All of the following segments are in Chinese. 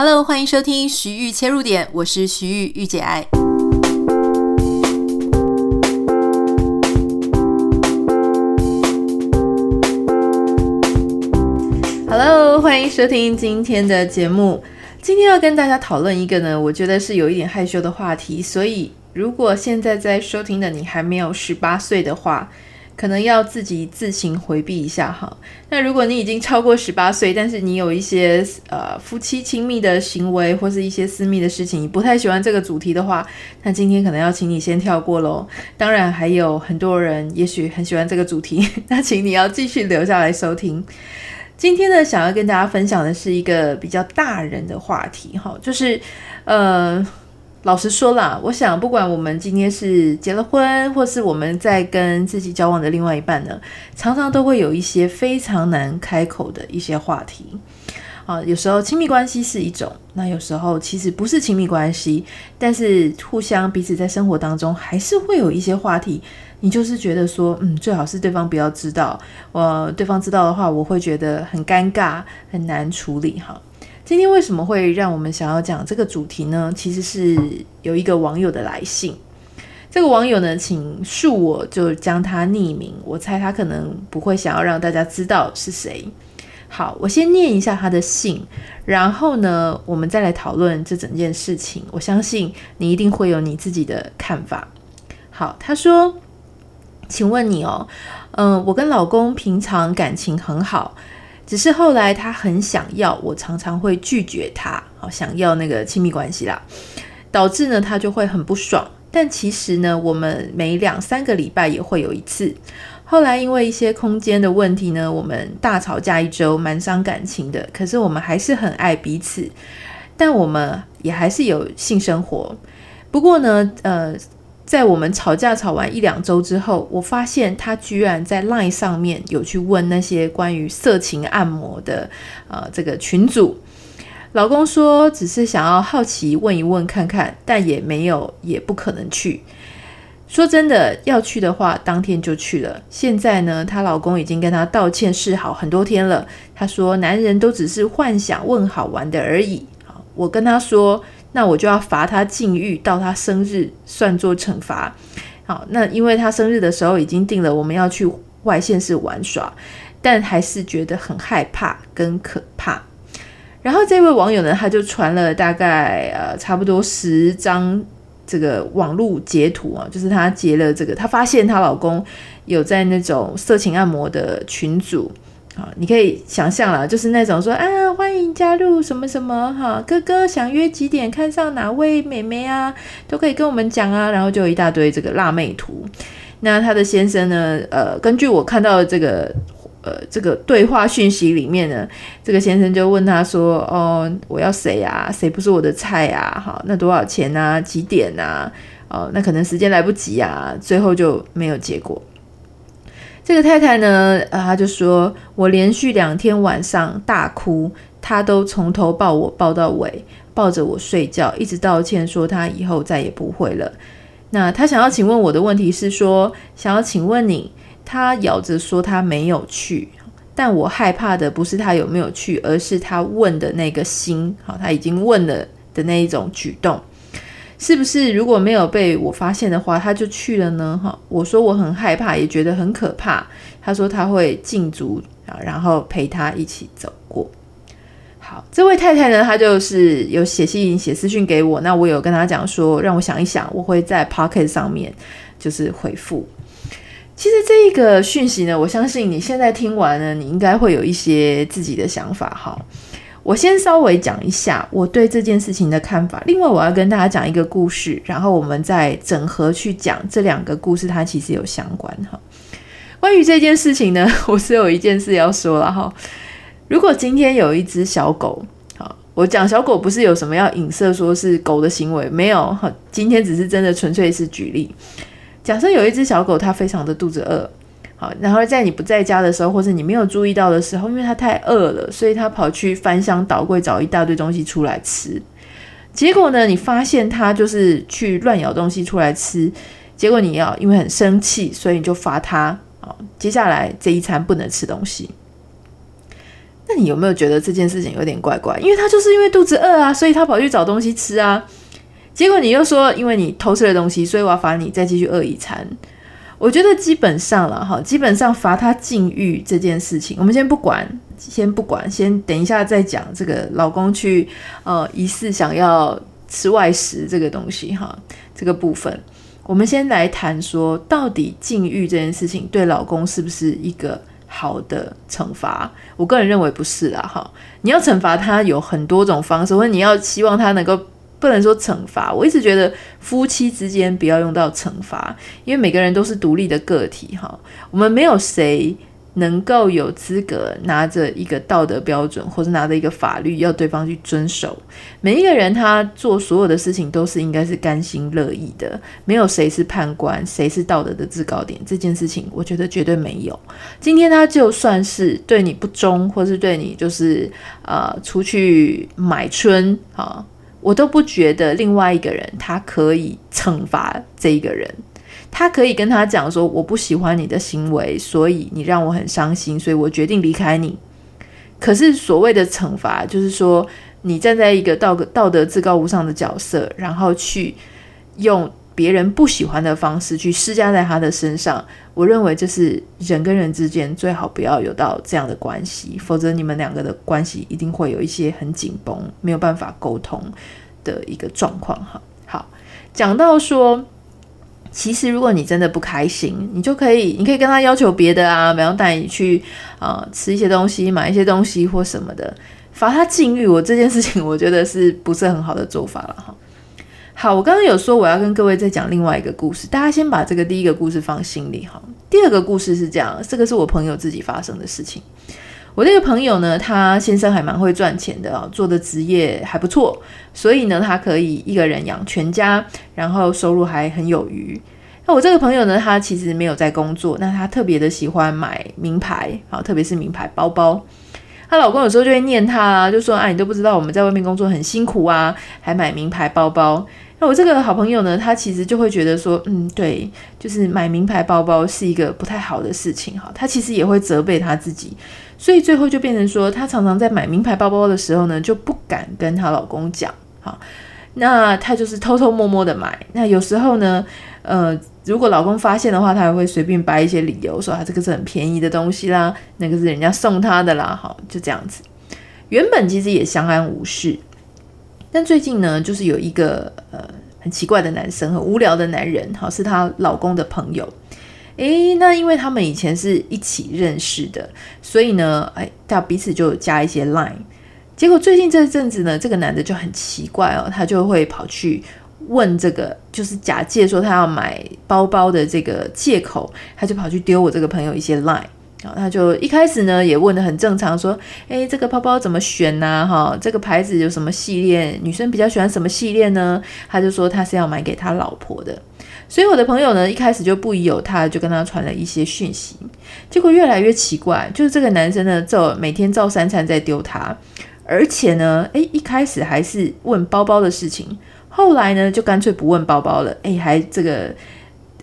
Hello，欢迎收听徐玉切入点，我是徐玉玉姐爱。Hello，欢迎收听今天的节目。今天要跟大家讨论一个呢，我觉得是有一点害羞的话题，所以如果现在在收听的你还没有十八岁的话，可能要自己自行回避一下哈。那如果你已经超过十八岁，但是你有一些呃夫妻亲密的行为或是一些私密的事情，你不太喜欢这个主题的话，那今天可能要请你先跳过喽。当然还有很多人也许很喜欢这个主题，那请你要继续留下来收听。今天呢，想要跟大家分享的是一个比较大人的话题哈，就是呃。老实说啦，我想不管我们今天是结了婚，或是我们在跟自己交往的另外一半呢，常常都会有一些非常难开口的一些话题。啊，有时候亲密关系是一种，那有时候其实不是亲密关系，但是互相彼此在生活当中还是会有一些话题，你就是觉得说，嗯，最好是对方不要知道，呃，对方知道的话，我会觉得很尴尬，很难处理哈。今天为什么会让我们想要讲这个主题呢？其实是有一个网友的来信。这个网友呢，请恕我就将他匿名，我猜他可能不会想要让大家知道是谁。好，我先念一下他的信，然后呢，我们再来讨论这整件事情。我相信你一定会有你自己的看法。好，他说：“请问你哦，嗯、我跟老公平常感情很好。”只是后来他很想要，我常常会拒绝他，好想要那个亲密关系啦，导致呢他就会很不爽。但其实呢，我们每两三个礼拜也会有一次。后来因为一些空间的问题呢，我们大吵架一周，蛮伤感情的。可是我们还是很爱彼此，但我们也还是有性生活。不过呢，呃。在我们吵架吵完一两周之后，我发现他居然在 LINE 上面有去问那些关于色情按摩的呃这个群组。老公说只是想要好奇问一问看看，但也没有也不可能去。说真的，要去的话当天就去了。现在呢，她老公已经跟她道歉示好很多天了。他说男人都只是幻想问好玩的而已。我跟他说。那我就要罚他禁欲到他生日，算作惩罚。好，那因为他生日的时候已经定了，我们要去外县市玩耍，但还是觉得很害怕跟可怕。然后这位网友呢，他就传了大概呃差不多十张这个网络截图啊，就是他截了这个，他发现她老公有在那种色情按摩的群组。你可以想象了，就是那种说啊，欢迎加入什么什么哈，哥哥想约几点看上哪位美眉啊，都可以跟我们讲啊，然后就一大堆这个辣妹图。那他的先生呢，呃，根据我看到的这个呃这个对话讯息里面呢，这个先生就问他说，哦，我要谁啊？谁不是我的菜啊？哈，那多少钱啊？几点啊？哦，那可能时间来不及啊，最后就没有结果。这个太太呢，呃，她就说我连续两天晚上大哭，她都从头抱我抱到尾，抱着我睡觉，一直道歉说她以后再也不会了。那她想要请问我的问题是说，想要请问你，她咬着说她没有去，但我害怕的不是她有没有去，而是她问的那个心，好，她已经问了的那一种举动。是不是如果没有被我发现的话，他就去了呢？哈，我说我很害怕，也觉得很可怕。他说他会禁足啊，然后陪他一起走过。好，这位太太呢，她就是有写信、写私讯给我。那我有跟她讲说，让我想一想，我会在 Pocket 上面就是回复。其实这一个讯息呢，我相信你现在听完了，你应该会有一些自己的想法哈。我先稍微讲一下我对这件事情的看法。另外，我要跟大家讲一个故事，然后我们再整合去讲这两个故事，它其实有相关哈。关于这件事情呢，我是有一件事要说了哈。如果今天有一只小狗，好，我讲小狗不是有什么要影射说是狗的行为，没有哈。今天只是真的纯粹是举例。假设有一只小狗，它非常的肚子饿。好，然后在你不在家的时候，或是你没有注意到的时候，因为他太饿了，所以他跑去翻箱倒柜找一大堆东西出来吃。结果呢，你发现他就是去乱咬东西出来吃。结果你要因为很生气，所以你就罚他。好，接下来这一餐不能吃东西。那你有没有觉得这件事情有点怪怪？因为他就是因为肚子饿啊，所以他跑去找东西吃啊。结果你又说，因为你偷吃了东西，所以我要罚你再继续饿一餐。我觉得基本上了哈，基本上罚他禁欲这件事情，我们先不管，先不管，先等一下再讲这个老公去呃疑似想要吃外食这个东西哈，这个部分，我们先来谈说，到底禁欲这件事情对老公是不是一个？好的惩罚，我个人认为不是啦，哈。你要惩罚他有很多种方式，或者你要希望他能够，不能说惩罚。我一直觉得夫妻之间不要用到惩罚，因为每个人都是独立的个体，哈。我们没有谁。能够有资格拿着一个道德标准，或者拿着一个法律要对方去遵守。每一个人他做所有的事情都是应该是甘心乐意的，没有谁是判官，谁是道德的制高点。这件事情我觉得绝对没有。今天他就算是对你不忠，或是对你就是呃出去买春啊，我都不觉得另外一个人他可以惩罚这一个人。他可以跟他讲说：“我不喜欢你的行为，所以你让我很伤心，所以我决定离开你。”可是所谓的惩罚，就是说你站在一个道德道德至高无上的角色，然后去用别人不喜欢的方式去施加在他的身上。我认为这是人跟人之间最好不要有到这样的关系，否则你们两个的关系一定会有一些很紧绷，没有办法沟通的一个状况。哈，好，讲到说。其实，如果你真的不开心，你就可以，你可以跟他要求别的啊，比方带你去啊、吃一些东西，买一些东西或什么的，罚他禁欲。我这件事情，我觉得是不是很好的做法了哈？好，我刚刚有说我要跟各位再讲另外一个故事，大家先把这个第一个故事放心里哈。第二个故事是这样，这个是我朋友自己发生的事情。我这个朋友呢，他先生还蛮会赚钱的啊，做的职业还不错，所以呢，他可以一个人养全家，然后收入还很有余。那我这个朋友呢，他其实没有在工作，那他特别的喜欢买名牌，好，特别是名牌包包。她老公有时候就会念她，就说：“啊，你都不知道我们在外面工作很辛苦啊，还买名牌包包。”那我这个好朋友呢，他其实就会觉得说：“嗯，对，就是买名牌包包是一个不太好的事情。”哈，他其实也会责备他自己。所以最后就变成说，她常常在买名牌包包的时候呢，就不敢跟她老公讲，哈，那她就是偷偷摸摸的买。那有时候呢，呃，如果老公发现的话，她还会随便掰一些理由，说啊，这个是很便宜的东西啦，那个是人家送她的啦，好，就这样子。原本其实也相安无事，但最近呢，就是有一个呃很奇怪的男生，很无聊的男人，好，是她老公的朋友。诶，那因为他们以前是一起认识的，所以呢，哎，他彼此就加一些 line。结果最近这阵子呢，这个男的就很奇怪哦，他就会跑去问这个，就是假借说他要买包包的这个借口，他就跑去丢我这个朋友一些 line。然后他就一开始呢也问得很正常，说，诶，这个包包怎么选呢？哈，这个牌子有什么系列？女生比较喜欢什么系列呢？他就说他是要买给他老婆的。所以我的朋友呢，一开始就不疑有他，就跟他传了一些讯息。结果越来越奇怪，就是这个男生呢，照每天照三餐在丢他，而且呢，诶，一开始还是问包包的事情，后来呢，就干脆不问包包了。诶，还这个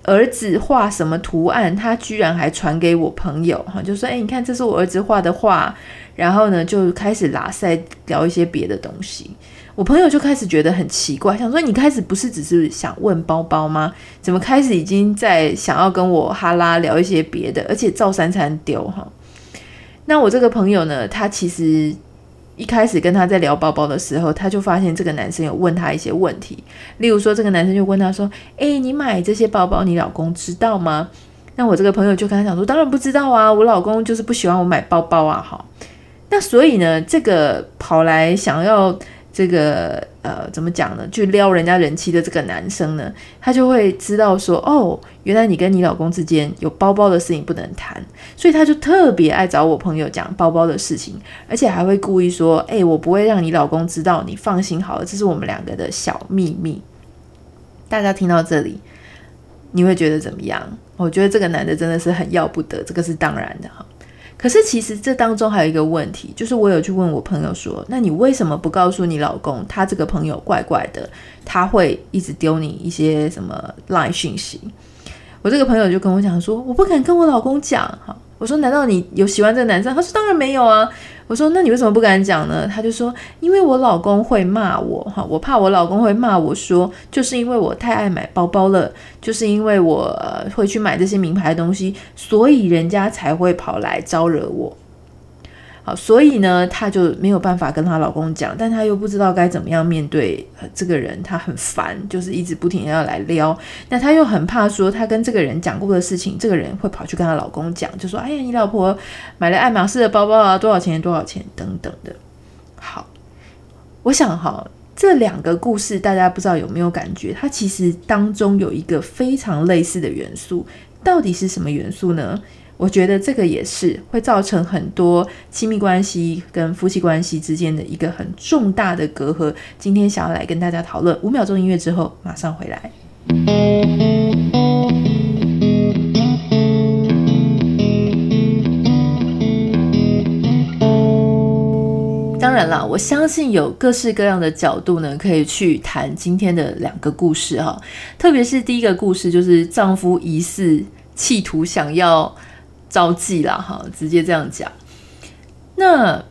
儿子画什么图案，他居然还传给我朋友，哈，就说，诶，你看这是我儿子画的画，然后呢，就开始拉塞聊一些别的东西。我朋友就开始觉得很奇怪，想说你开始不是只是想问包包吗？怎么开始已经在想要跟我哈拉聊一些别的，而且照三餐丢哈？那我这个朋友呢，他其实一开始跟他在聊包包的时候，他就发现这个男生有问他一些问题，例如说这个男生就问他说：“诶，你买这些包包，你老公知道吗？”那我这个朋友就跟他讲说：“当然不知道啊，我老公就是不喜欢我买包包啊。”哈，那所以呢，这个跑来想要。这个呃，怎么讲呢？去撩人家人妻的这个男生呢，他就会知道说，哦，原来你跟你老公之间有包包的事情不能谈，所以他就特别爱找我朋友讲包包的事情，而且还会故意说，哎，我不会让你老公知道，你放心好了，这是我们两个的小秘密。大家听到这里，你会觉得怎么样？我觉得这个男的真的是很要不得，这个是当然的哈。可是其实这当中还有一个问题，就是我有去问我朋友说，那你为什么不告诉你老公，他这个朋友怪怪的，他会一直丢你一些什么 LINE 讯息？我这个朋友就跟我讲说，我不敢跟我老公讲，哈，我说：“难道你有喜欢这个男生？”他说：“当然没有啊。”我说：“那你为什么不敢讲呢？”他就说：“因为我老公会骂我，哈，我怕我老公会骂我说，就是因为我太爱买包包了，就是因为我会去买这些名牌东西，所以人家才会跑来招惹我。”好，所以呢，她就没有办法跟她老公讲，但她又不知道该怎么样面对这个人，她很烦，就是一直不停地要来撩。那她又很怕说，她跟这个人讲过的事情，这个人会跑去跟她老公讲，就说：“哎呀，你老婆买了爱马仕的包包啊，多少钱？多少钱？等等的。”好，我想哈，这两个故事大家不知道有没有感觉？它其实当中有一个非常类似的元素，到底是什么元素呢？我觉得这个也是会造成很多亲密关系跟夫妻关系之间的一个很重大的隔阂。今天想要来跟大家讨论，五秒钟音乐之后马上回来。当然了，我相信有各式各样的角度呢，可以去谈今天的两个故事哈。特别是第一个故事，就是丈夫疑似企图想要。招妓啦，哈，直接这样讲。那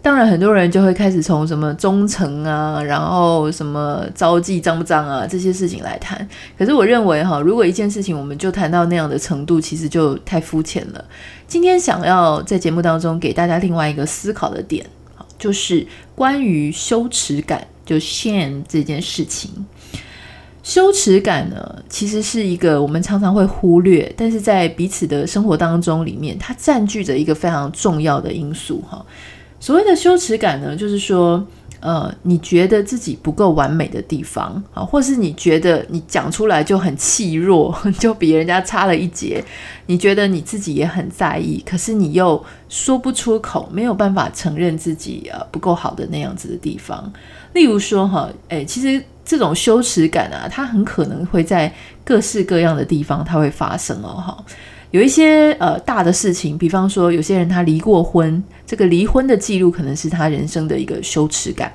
当然，很多人就会开始从什么忠诚啊，然后什么招妓脏不脏啊这些事情来谈。可是我认为，哈，如果一件事情我们就谈到那样的程度，其实就太肤浅了。今天想要在节目当中给大家另外一个思考的点，就是关于羞耻感，就 shame 这件事情。羞耻感呢，其实是一个我们常常会忽略，但是在彼此的生活当中里面，它占据着一个非常重要的因素哈。所谓的羞耻感呢，就是说，呃，你觉得自己不够完美的地方啊，或是你觉得你讲出来就很气弱，就比人家差了一截，你觉得你自己也很在意，可是你又说不出口，没有办法承认自己呃不够好的那样子的地方。例如说哈，诶，其实。这种羞耻感啊，它很可能会在各式各样的地方，它会发生哦。哈，有一些呃大的事情，比方说有些人他离过婚，这个离婚的记录可能是他人生的一个羞耻感。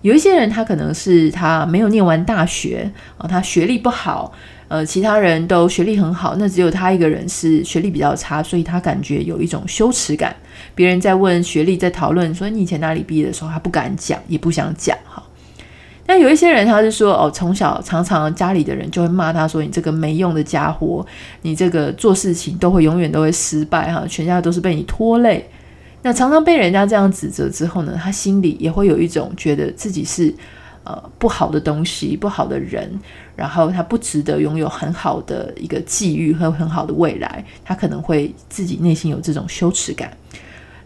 有一些人他可能是他没有念完大学啊，他学历不好，呃，其他人都学历很好，那只有他一个人是学历比较差，所以他感觉有一种羞耻感。别人在问学历，在讨论说你以前哪里毕业的时候，他不敢讲，也不想讲哈。那有一些人，他是说哦，从小常常家里的人就会骂他说：“你这个没用的家伙，你这个做事情都会永远都会失败哈，全家都是被你拖累。”那常常被人家这样指责之后呢，他心里也会有一种觉得自己是呃不好的东西、不好的人，然后他不值得拥有很好的一个际遇和很好的未来，他可能会自己内心有这种羞耻感。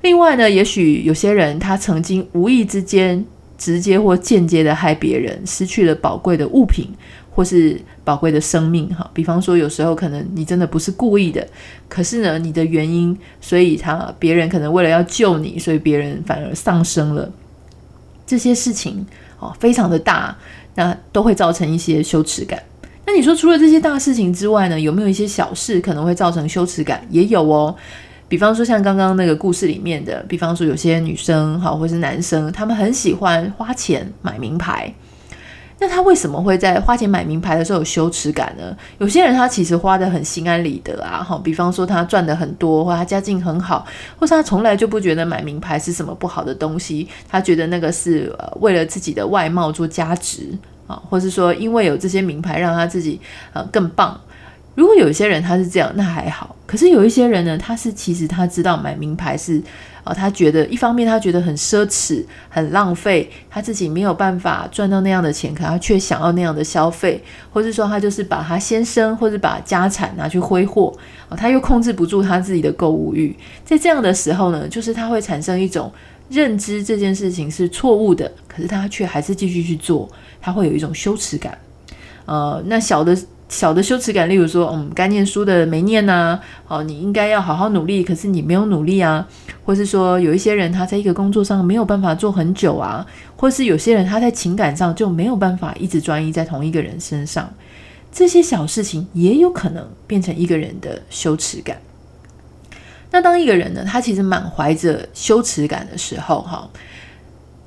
另外呢，也许有些人他曾经无意之间。直接或间接的害别人，失去了宝贵的物品，或是宝贵的生命。哈，比方说，有时候可能你真的不是故意的，可是呢，你的原因，所以他别人可能为了要救你，所以别人反而丧生了。这些事情哦，非常的大，那都会造成一些羞耻感。那你说，除了这些大事情之外呢，有没有一些小事可能会造成羞耻感？也有哦。比方说，像刚刚那个故事里面的，比方说有些女生哈，或是男生，他们很喜欢花钱买名牌。那他为什么会在花钱买名牌的时候有羞耻感呢？有些人他其实花得很心安理得啊，哈，比方说他赚得很多，或他家境很好，或是他从来就不觉得买名牌是什么不好的东西，他觉得那个是呃为了自己的外貌做加值啊，或是说因为有这些名牌让他自己呃更棒。如果有一些人他是这样，那还好。可是有一些人呢，他是其实他知道买名牌是，啊、呃，他觉得一方面他觉得很奢侈、很浪费，他自己没有办法赚到那样的钱，可他却想要那样的消费，或是说他就是把他先生或者把家产拿去挥霍，啊、他又控制不住他自己的购物欲，在这样的时候呢，就是他会产生一种认知这件事情是错误的，可是他却还是继续去做，他会有一种羞耻感，呃，那小的。小的羞耻感，例如说，嗯，该念书的没念呐、哦，你应该要好好努力，可是你没有努力啊，或是说有一些人他在一个工作上没有办法做很久啊，或是有些人他在情感上就没有办法一直专一在同一个人身上，这些小事情也有可能变成一个人的羞耻感。那当一个人呢，他其实满怀着羞耻感的时候，哈，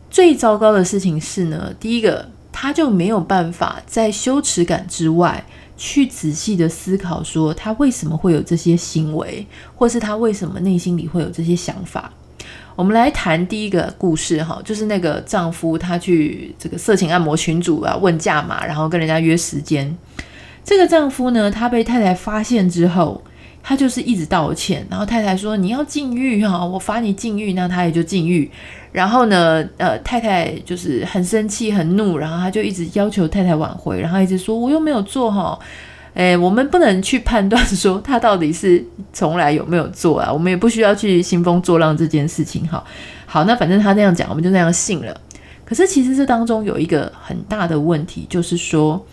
最糟糕的事情是呢，第一个他就没有办法在羞耻感之外。去仔细的思考，说他为什么会有这些行为，或是他为什么内心里会有这些想法。我们来谈第一个故事哈，就是那个丈夫他去这个色情按摩群组啊问价码，然后跟人家约时间。这个丈夫呢，他被太太发现之后，他就是一直道歉，然后太太说你要禁欲哈，我罚你禁欲，那他也就禁欲。然后呢，呃，太太就是很生气很怒，然后他就一直要求太太挽回，然后一直说我又没有做哈。诶，我们不能去判断说他到底是从来有没有做啊，我们也不需要去兴风作浪这件事情。哈，好，那反正他那样讲，我们就那样信了。可是其实这当中有一个很大的问题，就是说。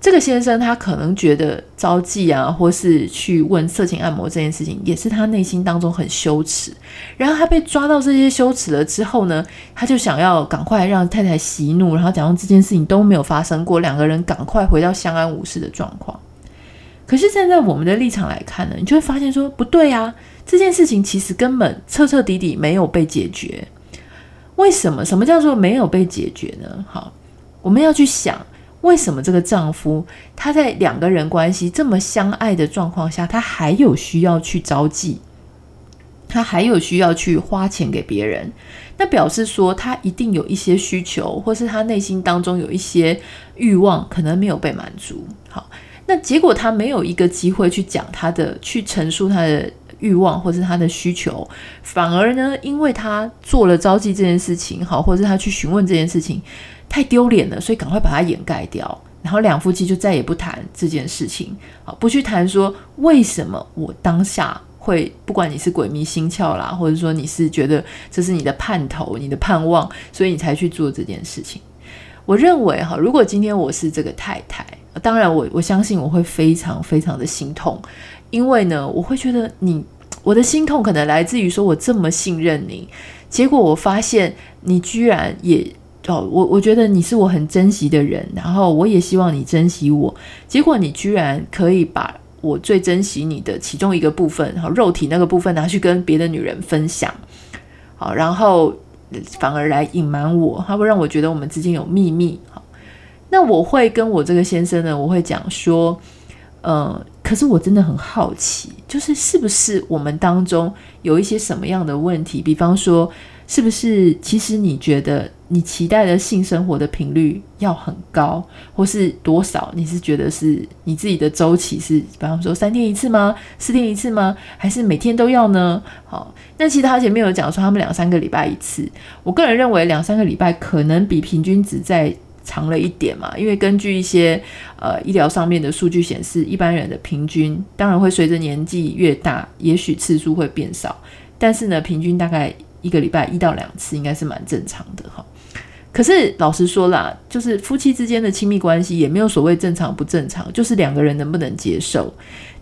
这个先生他可能觉得招妓啊，或是去问色情按摩这件事情，也是他内心当中很羞耻。然后他被抓到这些羞耻了之后呢，他就想要赶快让太太息怒，然后假装这件事情都没有发生过，两个人赶快回到相安无事的状况。可是站在我们的立场来看呢，你就会发现说不对啊，这件事情其实根本彻彻底底没有被解决。为什么？什么叫做没有被解决呢？好，我们要去想。为什么这个丈夫他在两个人关系这么相爱的状况下，他还有需要去招妓，他还有需要去花钱给别人？那表示说他一定有一些需求，或是他内心当中有一些欲望，可能没有被满足。好，那结果他没有一个机会去讲他的，去陈述他的欲望或是他的需求，反而呢，因为他做了招妓这件事情，好，或者他去询问这件事情。太丢脸了，所以赶快把它掩盖掉。然后两夫妻就再也不谈这件事情，啊，不去谈说为什么我当下会，不管你是鬼迷心窍啦，或者说你是觉得这是你的盼头、你的盼望，所以你才去做这件事情。我认为哈，如果今天我是这个太太，当然我我相信我会非常非常的心痛，因为呢，我会觉得你我的心痛可能来自于说我这么信任你，结果我发现你居然也。我我觉得你是我很珍惜的人，然后我也希望你珍惜我。结果你居然可以把我最珍惜你的其中一个部分，好，肉体那个部分拿去跟别的女人分享，好，然后反而来隐瞒我，他会让我觉得我们之间有秘密。好，那我会跟我这个先生呢，我会讲说，呃，可是我真的很好奇，就是是不是我们当中有一些什么样的问题？比方说，是不是其实你觉得？你期待的性生活的频率要很高，或是多少？你是觉得是你自己的周期是，比方说三天一次吗？四天一次吗？还是每天都要呢？好，那其实他前面有讲说他们两三个礼拜一次，我个人认为两三个礼拜可能比平均值再长了一点嘛，因为根据一些呃医疗上面的数据显示，一般人的平均当然会随着年纪越大，也许次数会变少，但是呢，平均大概一个礼拜一到两次应该是蛮正常的哈。可是老实说啦，就是夫妻之间的亲密关系也没有所谓正常不正常，就是两个人能不能接受。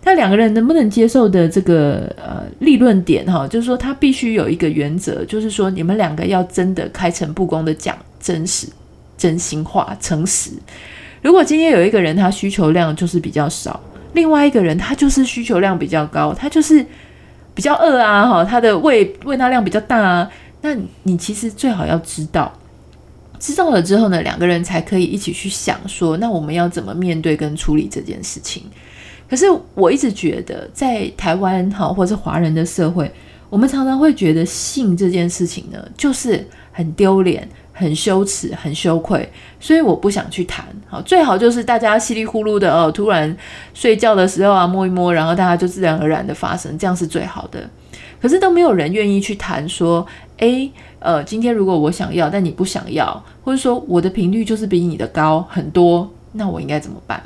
那两个人能不能接受的这个呃立论点哈，就是说他必须有一个原则，就是说你们两个要真的开诚布公的讲真实、真心话、诚实。如果今天有一个人他需求量就是比较少，另外一个人他就是需求量比较高，他就是比较饿啊哈，他的胃胃纳量比较大啊，那你其实最好要知道。知道了之后呢，两个人才可以一起去想说，那我们要怎么面对跟处理这件事情。可是我一直觉得，在台湾哈，或是华人的社会，我们常常会觉得性这件事情呢，就是很丢脸、很羞耻、很羞愧，所以我不想去谈。好，最好就是大家稀里呼噜的哦，突然睡觉的时候啊，摸一摸，然后大家就自然而然的发生，这样是最好的。可是都没有人愿意去谈说，诶，呃，今天如果我想要，但你不想要，或者说我的频率就是比你的高很多，那我应该怎么办？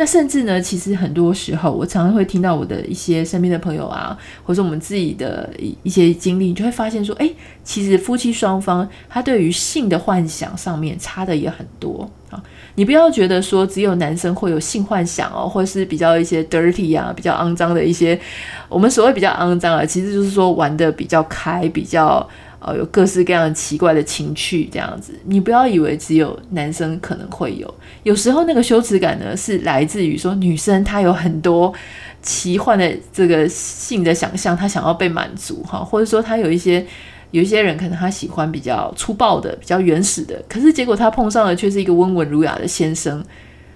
那甚至呢，其实很多时候，我常常会听到我的一些身边的朋友啊，或者我们自己的一些经历，你就会发现说，诶，其实夫妻双方他对于性的幻想上面差的也很多啊。你不要觉得说只有男生会有性幻想哦，或者是比较一些 dirty 啊，比较肮脏的一些，我们所谓比较肮脏啊，其实就是说玩得比较开，比较呃有各式各样奇怪的情趣这样子。你不要以为只有男生可能会有，有时候那个羞耻感呢是来自于说女生她有很多奇幻的这个性的想象，她想要被满足哈，或者说她有一些。有一些人可能他喜欢比较粗暴的、比较原始的，可是结果他碰上的却是一个温文儒雅的先生，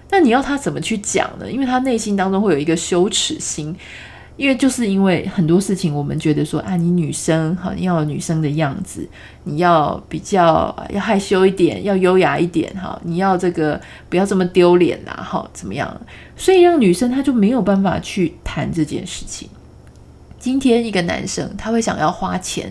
那你要他怎么去讲呢？因为他内心当中会有一个羞耻心。因为就是因为很多事情，我们觉得说啊，你女生哈，你要女生的样子，你要比较要害羞一点，要优雅一点哈，你要这个不要这么丢脸呐，哈，怎么样？所以让女生她就没有办法去谈这件事情。今天一个男生他会想要花钱，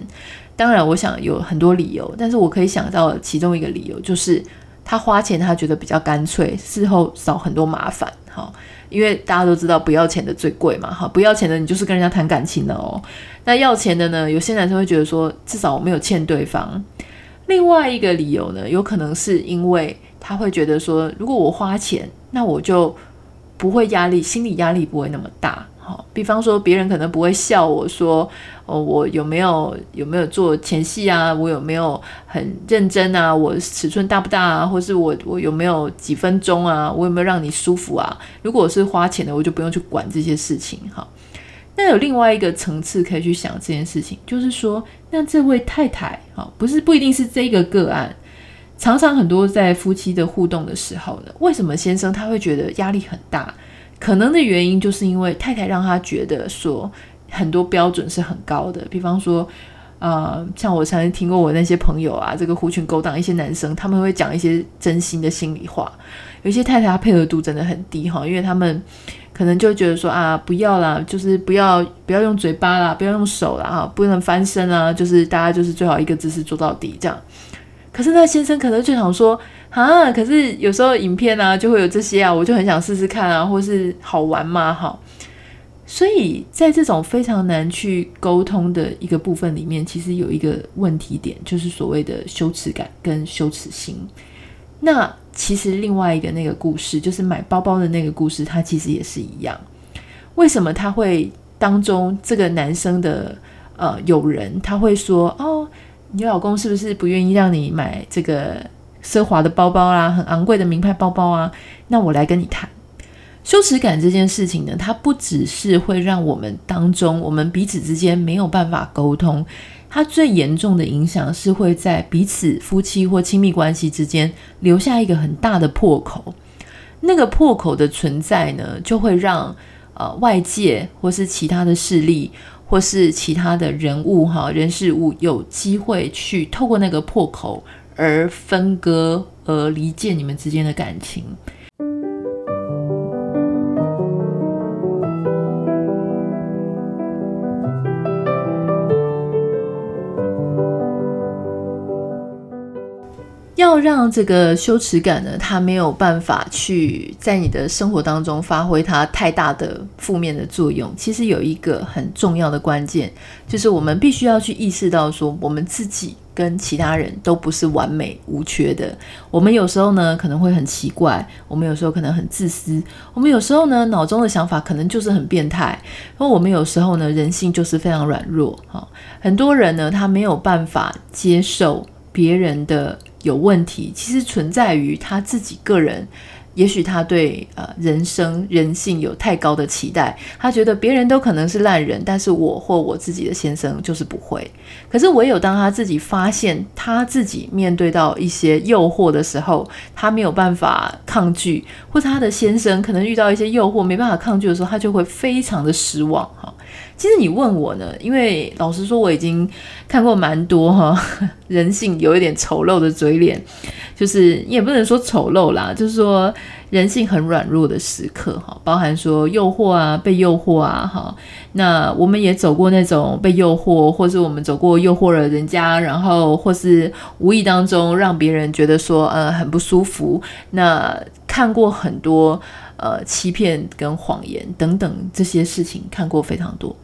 当然我想有很多理由，但是我可以想到其中一个理由就是他花钱他觉得比较干脆，事后少很多麻烦，好。因为大家都知道不要钱的最贵嘛，哈，不要钱的你就是跟人家谈感情的哦。那要钱的呢，有些男生会觉得说，至少我没有欠对方。另外一个理由呢，有可能是因为他会觉得说，如果我花钱，那我就不会压力，心理压力不会那么大。比方说别人可能不会笑我说，哦，我有没有有没有做前戏啊？我有没有很认真啊？我尺寸大不大啊？或是我我有没有几分钟啊？我有没有让你舒服啊？如果我是花钱的，我就不用去管这些事情。哈，那有另外一个层次可以去想这件事情，就是说，那这位太太，哈，不是不一定是这个个案，常常很多在夫妻的互动的时候呢，为什么先生他会觉得压力很大？可能的原因就是因为太太让他觉得说很多标准是很高的，比方说，呃，像我曾经听过我那些朋友啊，这个狐群狗党一些男生，他们会讲一些真心的心里话。有一些太太她配合度真的很低哈，因为他们可能就觉得说啊，不要啦，就是不要不要用嘴巴啦，不要用手啦，哈，不能翻身啊，就是大家就是最好一个姿势做到底这样。可是那先生可能就想说。啊，可是有时候影片啊就会有这些啊，我就很想试试看啊，或是好玩嘛，哈。所以在这种非常难去沟通的一个部分里面，其实有一个问题点，就是所谓的羞耻感跟羞耻心。那其实另外一个那个故事，就是买包包的那个故事，它其实也是一样。为什么他会当中这个男生的呃友人他会说哦，你老公是不是不愿意让你买这个？奢华的包包啦，很昂贵的名牌包包啊，那我来跟你谈羞耻感这件事情呢，它不只是会让我们当中我们彼此之间没有办法沟通，它最严重的影响是会在彼此夫妻或亲密关系之间留下一个很大的破口。那个破口的存在呢，就会让呃外界或是其他的势力或是其他的人物哈人事物有机会去透过那个破口。而分割，而离间你们之间的感情。让这个羞耻感呢，它没有办法去在你的生活当中发挥它太大的负面的作用。其实有一个很重要的关键，就是我们必须要去意识到，说我们自己跟其他人都不是完美无缺的。我们有时候呢可能会很奇怪，我们有时候可能很自私，我们有时候呢脑中的想法可能就是很变态。而我们有时候呢人性就是非常软弱。哈，很多人呢他没有办法接受别人的。有问题，其实存在于他自己个人。也许他对呃人生人性有太高的期待，他觉得别人都可能是烂人，但是我或我自己的先生就是不会。可是唯有当他自己发现他自己面对到一些诱惑的时候，他没有办法抗拒，或者他的先生可能遇到一些诱惑没办法抗拒的时候，他就会非常的失望哈。其实你问我呢，因为老实说我已经看过蛮多哈，人性有一点丑陋的嘴脸，就是也不能说丑陋啦，就是说人性很软弱的时刻哈，包含说诱惑啊，被诱惑啊哈。那我们也走过那种被诱惑，或是我们走过诱惑了人家，然后或是无意当中让别人觉得说呃很不舒服。那看过很多。呃，欺骗跟谎言等等这些事情看过非常多。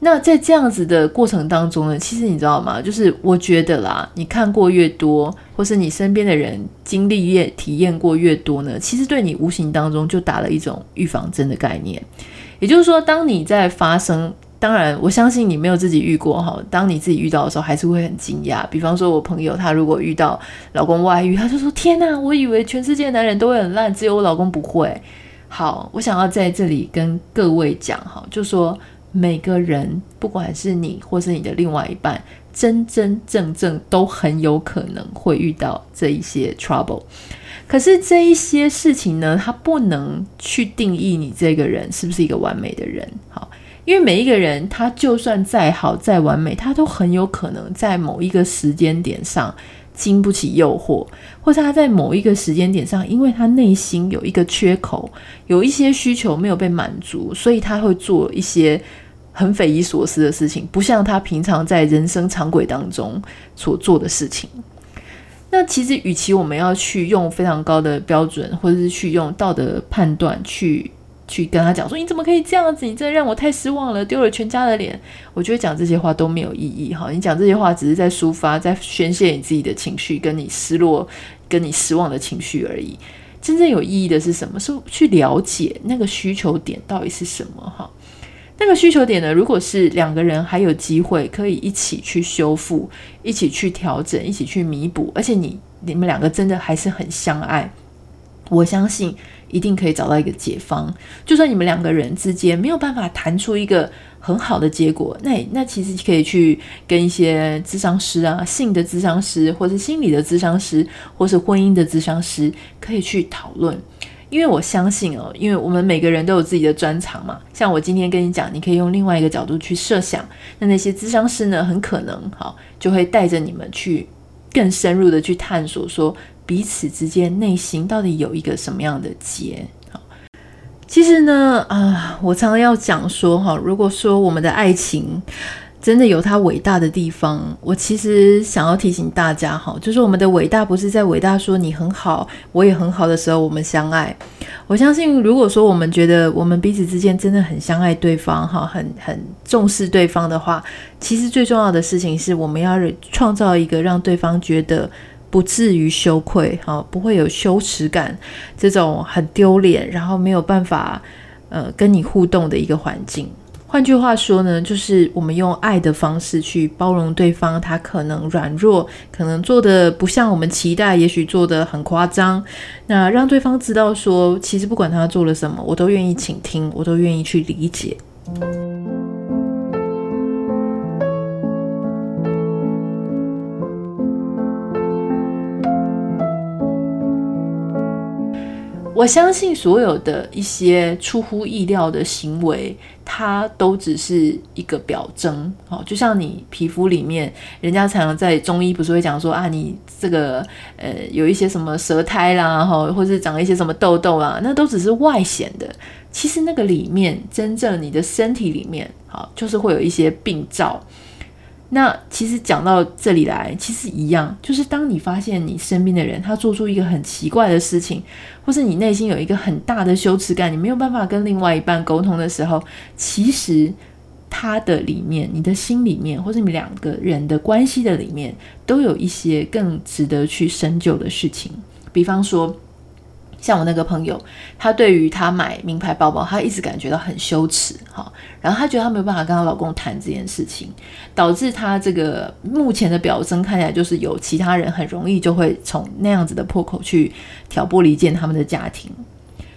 那在这样子的过程当中呢，其实你知道吗？就是我觉得啦，你看过越多，或是你身边的人经历越体验过越多呢，其实对你无形当中就打了一种预防针的概念。也就是说，当你在发生。当然，我相信你没有自己遇过哈。当你自己遇到的时候，还是会很惊讶。比方说，我朋友他如果遇到老公外遇，他就说：“天哪，我以为全世界男人都会很烂，只有我老公不会。”好，我想要在这里跟各位讲哈，就说每个人，不管是你或是你的另外一半，真真正正都很有可能会遇到这一些 trouble。可是这一些事情呢，它不能去定义你这个人是不是一个完美的人。好，因为每一个人他就算再好再完美，他都很有可能在某一个时间点上。经不起诱惑，或者他在某一个时间点上，因为他内心有一个缺口，有一些需求没有被满足，所以他会做一些很匪夷所思的事情，不像他平常在人生常轨当中所做的事情。那其实，与其我们要去用非常高的标准，或者是去用道德判断去。去跟他讲说，你怎么可以这样子？你真的让我太失望了，丢了全家的脸。我觉得讲这些话都没有意义哈。你讲这些话只是在抒发，在宣泄你自己的情绪，跟你失落、跟你失望的情绪而已。真正有意义的是什么？是去了解那个需求点到底是什么哈。那个需求点呢？如果是两个人还有机会可以一起去修复、一起去调整、一起去弥补，而且你你们两个真的还是很相爱，我相信。一定可以找到一个解方，就算你们两个人之间没有办法谈出一个很好的结果，那那其实可以去跟一些咨商师啊、性的咨商师，或是心理的咨商师，或是婚姻的咨商师，可以去讨论。因为我相信哦，因为我们每个人都有自己的专长嘛。像我今天跟你讲，你可以用另外一个角度去设想，那那些咨商师呢，很可能好就会带着你们去更深入的去探索说。彼此之间内心到底有一个什么样的结？好，其实呢，啊，我常常要讲说，哈，如果说我们的爱情真的有它伟大的地方，我其实想要提醒大家，哈，就是我们的伟大不是在伟大说你很好，我也很好的时候我们相爱。我相信，如果说我们觉得我们彼此之间真的很相爱对方，哈，很很重视对方的话，其实最重要的事情是我们要创造一个让对方觉得。不至于羞愧，哈，不会有羞耻感，这种很丢脸，然后没有办法，呃，跟你互动的一个环境。换句话说呢，就是我们用爱的方式去包容对方，他可能软弱，可能做的不像我们期待，也许做的很夸张。那让对方知道说，其实不管他做了什么，我都愿意倾听，我都愿意去理解。我相信所有的一些出乎意料的行为，它都只是一个表征。哦，就像你皮肤里面，人家常常在中医不是会讲说啊，你这个呃有一些什么舌苔啦，哈，或者长了一些什么痘痘啦，那都只是外显的。其实那个里面，真正你的身体里面，好，就是会有一些病灶。那其实讲到这里来，其实一样，就是当你发现你身边的人他做出一个很奇怪的事情，或是你内心有一个很大的羞耻感，你没有办法跟另外一半沟通的时候，其实他的里面，你的心里面，或是你们两个人的关系的里面，都有一些更值得去深究的事情，比方说。像我那个朋友，她对于她买名牌包包，她一直感觉到很羞耻，哈，然后她觉得她没有办法跟她老公谈这件事情，导致她这个目前的表征看起来就是有其他人很容易就会从那样子的破口去挑拨离间他们的家庭。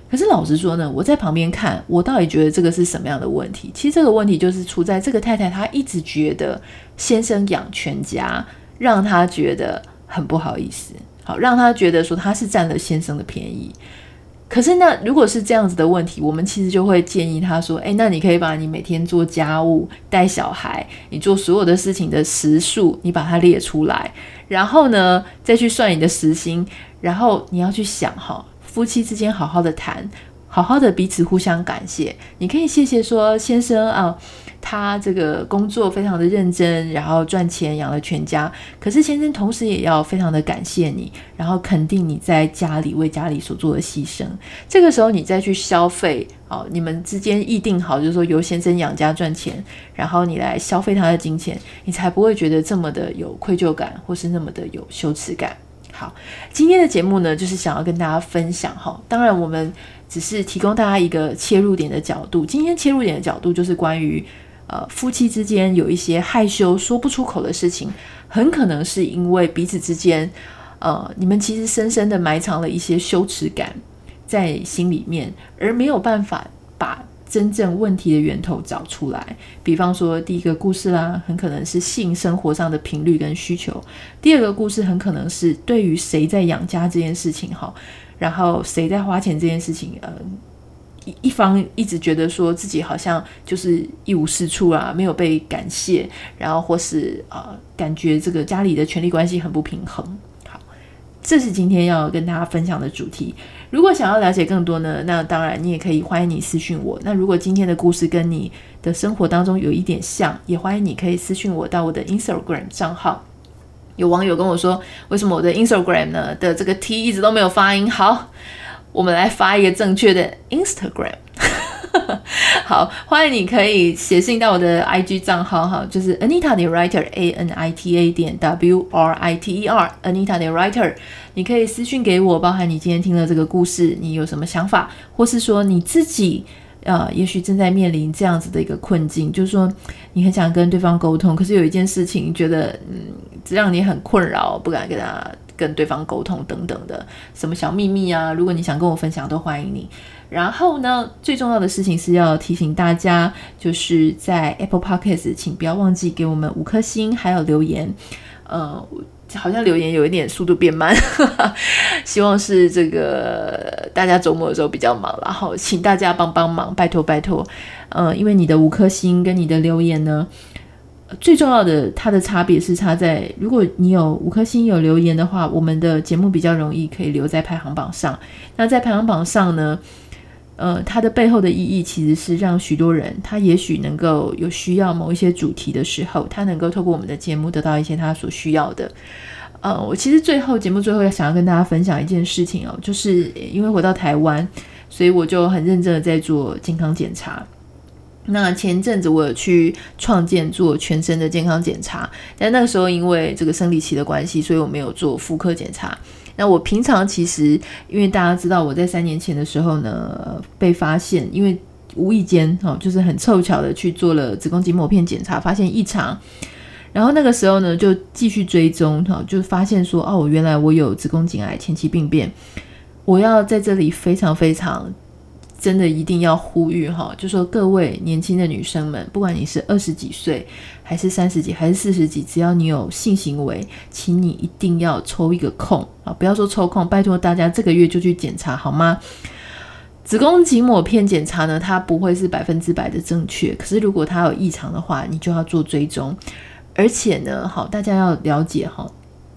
可是老实说呢，我在旁边看，我到底觉得这个是什么样的问题？其实这个问题就是出在这个太太她一直觉得先生养全家，让她觉得很不好意思。好，让他觉得说他是占了先生的便宜。可是那如果是这样子的问题，我们其实就会建议他说：“诶，那你可以把你每天做家务、带小孩、你做所有的事情的时数，你把它列出来，然后呢，再去算你的时薪，然后你要去想哈，夫妻之间好好的谈。”好好的彼此互相感谢，你可以谢谢说先生啊，他这个工作非常的认真，然后赚钱养了全家。可是先生同时也要非常的感谢你，然后肯定你在家里为家里所做的牺牲。这个时候你再去消费，好，你们之间议定好，就是说由先生养家赚钱，然后你来消费他的金钱，你才不会觉得这么的有愧疚感，或是那么的有羞耻感。好，今天的节目呢，就是想要跟大家分享哈。当然，我们只是提供大家一个切入点的角度。今天切入点的角度就是关于呃夫妻之间有一些害羞说不出口的事情，很可能是因为彼此之间呃你们其实深深的埋藏了一些羞耻感在心里面，而没有办法把真正问题的源头找出来。比方说，第一个故事啦，很可能是性生活上的频率跟需求；第二个故事很可能是对于谁在养家这件事情哈，然后谁在花钱这件事情，呃，一一方一直觉得说自己好像就是一无是处啊，没有被感谢，然后或是呃，感觉这个家里的权力关系很不平衡。好这是今天要跟大家分享的主题。如果想要了解更多呢，那当然你也可以欢迎你私讯我。那如果今天的故事跟你的生活当中有一点像，也欢迎你可以私讯我到我的 Instagram 账号。有网友跟我说，为什么我的 Instagram 呢的这个 T 一直都没有发音？好，我们来发一个正确的 Instagram。好，欢迎你可以写信到我的 IG 账号哈，就是 Anita the Writer A N I T A 点 W R I T E R Anita the Writer，你可以私信给我，包含你今天听了这个故事，你有什么想法，或是说你自己呃，也许正在面临这样子的一个困境，就是说你很想跟对方沟通，可是有一件事情觉得嗯，让你很困扰，不敢跟他跟对方沟通等等的什么小秘密啊，如果你想跟我分享，都欢迎你。然后呢，最重要的事情是要提醒大家，就是在 Apple Podcast，请不要忘记给我们五颗星，还有留言。呃，好像留言有一点速度变慢，希望是这个大家周末的时候比较忙，然后请大家帮帮忙，拜托拜托。呃，因为你的五颗星跟你的留言呢，最重要的它的差别是差在，如果你有五颗星有留言的话，我们的节目比较容易可以留在排行榜上。那在排行榜上呢，呃，它的背后的意义其实是让许多人，他也许能够有需要某一些主题的时候，他能够透过我们的节目得到一些他所需要的。呃，我其实最后节目最后要想要跟大家分享一件事情哦，就是因为回到台湾，所以我就很认真的在做健康检查。那前阵子我有去创建做全身的健康检查，但那个时候因为这个生理期的关系，所以我没有做妇科检查。那我平常其实，因为大家知道我在三年前的时候呢，被发现，因为无意间哦，就是很凑巧的去做了子宫颈抹片检查，发现异常，然后那个时候呢，就继续追踪哈，就发现说，哦，原来我有子宫颈癌前期病变，我要在这里非常非常。真的一定要呼吁哈，就说各位年轻的女生们，不管你是二十几岁，还是三十几，还是四十几，只要你有性行为，请你一定要抽一个空啊！不要说抽空，拜托大家这个月就去检查好吗？子宫颈抹片检查呢，它不会是百分之百的正确，可是如果它有异常的话，你就要做追踪，而且呢，好，大家要了解哈。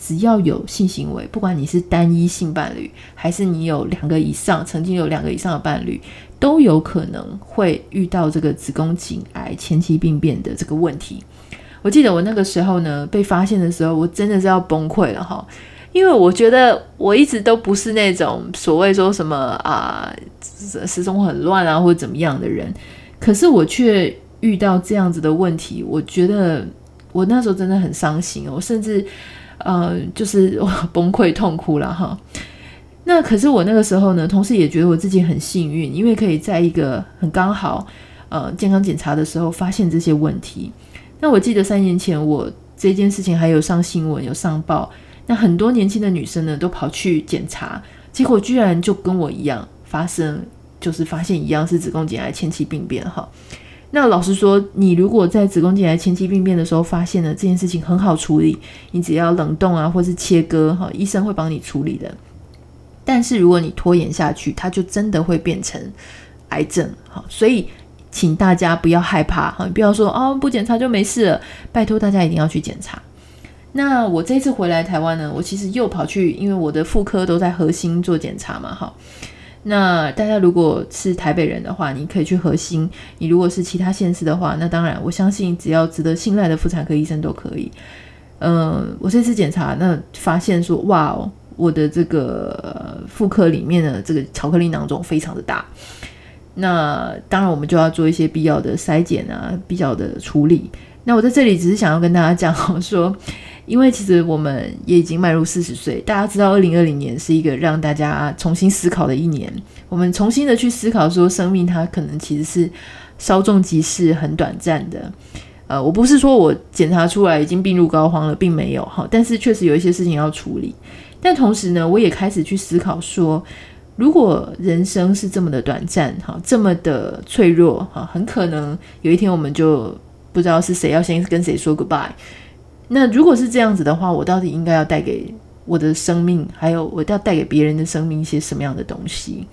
只要有性行为，不管你是单一性伴侣，还是你有两个以上，曾经有两个以上的伴侣，都有可能会遇到这个子宫颈癌前期病变的这个问题。我记得我那个时候呢，被发现的时候，我真的是要崩溃了哈，因为我觉得我一直都不是那种所谓说什么啊时钟很乱啊或者怎么样的人，可是我却遇到这样子的问题，我觉得我那时候真的很伤心，我甚至。呃，就是 崩溃痛哭了哈。那可是我那个时候呢，同时也觉得我自己很幸运，因为可以在一个很刚好呃健康检查的时候发现这些问题。那我记得三年前我这件事情还有上新闻，有上报。那很多年轻的女生呢都跑去检查，结果居然就跟我一样发生，就是发现一样是子宫颈癌前期病变哈。那老实说，你如果在子宫颈癌前期病变的时候发现了这件事情很好处理，你只要冷冻啊，或是切割哈，医生会帮你处理的。但是如果你拖延下去，它就真的会变成癌症哈。所以请大家不要害怕哈，不要说哦，不检查就没事了，拜托大家一定要去检查。那我这次回来台湾呢，我其实又跑去，因为我的妇科都在核心做检查嘛哈。那大家如果是台北人的话，你可以去核心；你如果是其他县市的话，那当然我相信只要值得信赖的妇产科医生都可以。嗯、我这次检查，那发现说，哇，我的这个妇科里面的这个巧克力囊肿非常的大。那当然我们就要做一些必要的筛检啊，必要的处理。那我在这里只是想要跟大家讲 说。因为其实我们也已经迈入四十岁，大家知道，二零二零年是一个让大家重新思考的一年。我们重新的去思考说，生命它可能其实是稍纵即逝，很短暂的。呃，我不是说我检查出来已经病入膏肓了，并没有哈，但是确实有一些事情要处理。但同时呢，我也开始去思考说，如果人生是这么的短暂，哈，这么的脆弱，哈，很可能有一天我们就不知道是谁要先跟谁说 goodbye。那如果是这样子的话，我到底应该要带给我的生命，还有我要带给别人的生命一些什么样的东西？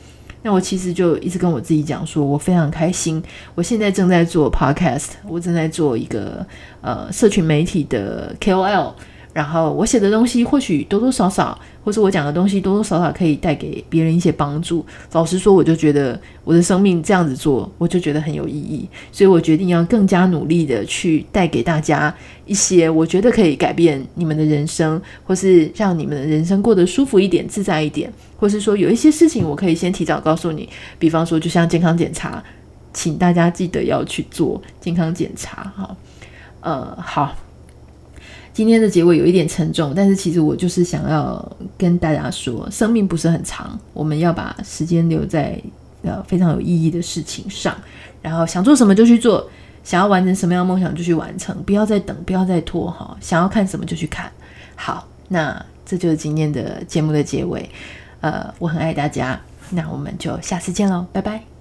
那我其实就一直跟我自己讲说，我非常开心，我现在正在做 podcast，我正在做一个呃社群媒体的 KOL。然后我写的东西或许多多少少，或是我讲的东西多多少少可以带给别人一些帮助。老实说，我就觉得我的生命这样子做，我就觉得很有意义。所以我决定要更加努力的去带给大家一些我觉得可以改变你们的人生，或是让你们的人生过得舒服一点、自在一点，或是说有一些事情我可以先提早告诉你。比方说，就像健康检查，请大家记得要去做健康检查。哈，呃，好。今天的结尾有一点沉重，但是其实我就是想要跟大家说，生命不是很长，我们要把时间留在呃非常有意义的事情上，然后想做什么就去做，想要完成什么样的梦想就去完成，不要再等，不要再拖哈，想要看什么就去看。好，那这就是今天的节目的结尾，呃，我很爱大家，那我们就下次见喽，拜拜。